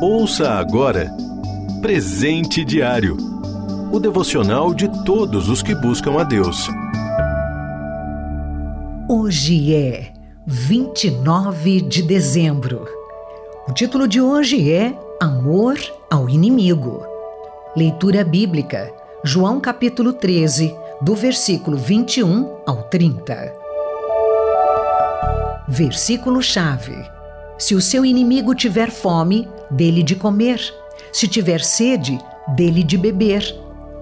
Ouça agora Presente Diário o devocional de todos os que buscam a Deus. Hoje é 29 de dezembro. O título de hoje é Amor ao Inimigo. Leitura bíblica, João capítulo 13, do versículo 21 ao 30. Versículo-chave: Se o seu inimigo tiver fome, dele de comer. Se tiver sede, dele de beber.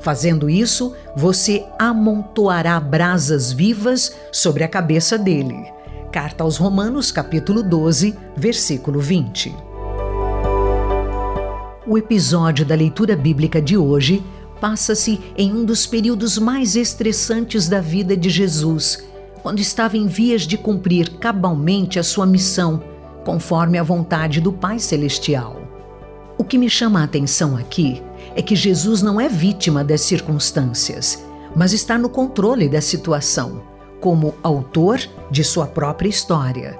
Fazendo isso, você amontoará brasas vivas sobre a cabeça dele. Carta aos Romanos, capítulo 12, versículo 20. O episódio da leitura bíblica de hoje passa-se em um dos períodos mais estressantes da vida de Jesus, quando estava em vias de cumprir cabalmente a sua missão, conforme a vontade do Pai Celestial. O que me chama a atenção aqui é que Jesus não é vítima das circunstâncias, mas está no controle da situação, como autor de sua própria história.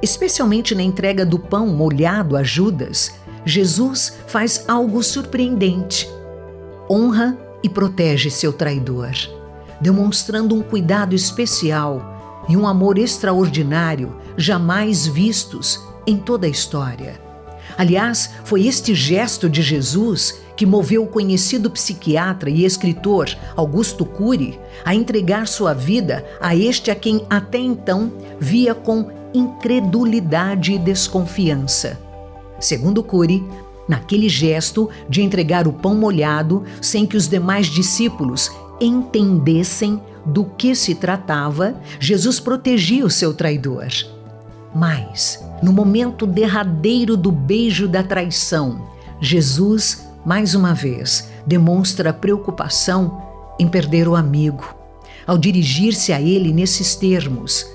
Especialmente na entrega do pão molhado a Judas, Jesus faz algo surpreendente. Honra e protege seu traidor, demonstrando um cuidado especial e um amor extraordinário jamais vistos em toda a história. Aliás, foi este gesto de Jesus que moveu o conhecido psiquiatra e escritor Augusto Cury a entregar sua vida a este a quem até então via com incredulidade e desconfiança. Segundo Cury, naquele gesto de entregar o pão molhado sem que os demais discípulos entendessem do que se tratava, Jesus protegia o seu traidor. Mas, no momento derradeiro do beijo da traição, Jesus, mais uma vez, demonstra preocupação em perder o amigo. Ao dirigir-se a ele nesses termos: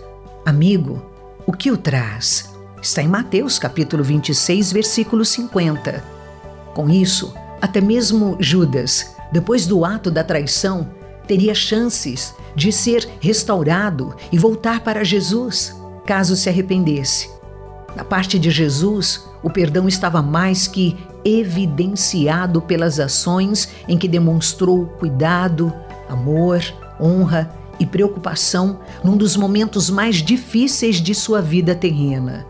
Amigo, o que o traz? Está em Mateus capítulo 26, versículo 50. Com isso, até mesmo Judas, depois do ato da traição, teria chances de ser restaurado e voltar para Jesus caso se arrependesse. Da parte de Jesus, o perdão estava mais que evidenciado pelas ações em que demonstrou cuidado, amor, honra e preocupação num dos momentos mais difíceis de sua vida terrena.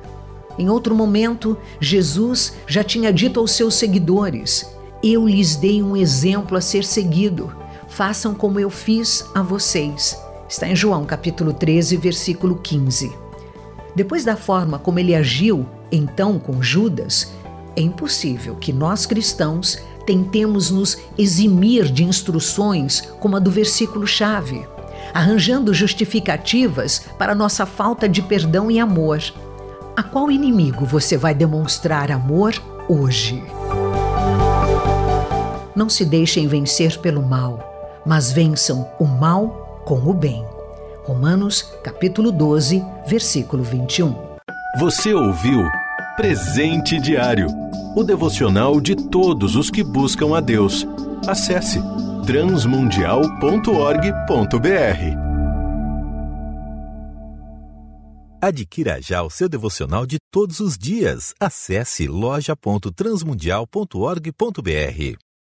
Em outro momento, Jesus já tinha dito aos seus seguidores: Eu lhes dei um exemplo a ser seguido. Façam como eu fiz a vocês. Está em João capítulo 13, versículo 15. Depois da forma como ele agiu, então com Judas, é impossível que nós cristãos tentemos nos eximir de instruções como a do versículo-chave, arranjando justificativas para nossa falta de perdão e amor. A qual inimigo você vai demonstrar amor hoje? Não se deixem vencer pelo mal, mas vençam o mal com o bem. Romanos, capítulo 12, versículo 21. Você ouviu Presente Diário, o devocional de todos os que buscam a Deus. Acesse transmundial.org.br. Adquira já o seu devocional de todos os dias. Acesse loja.transmundial.org.br.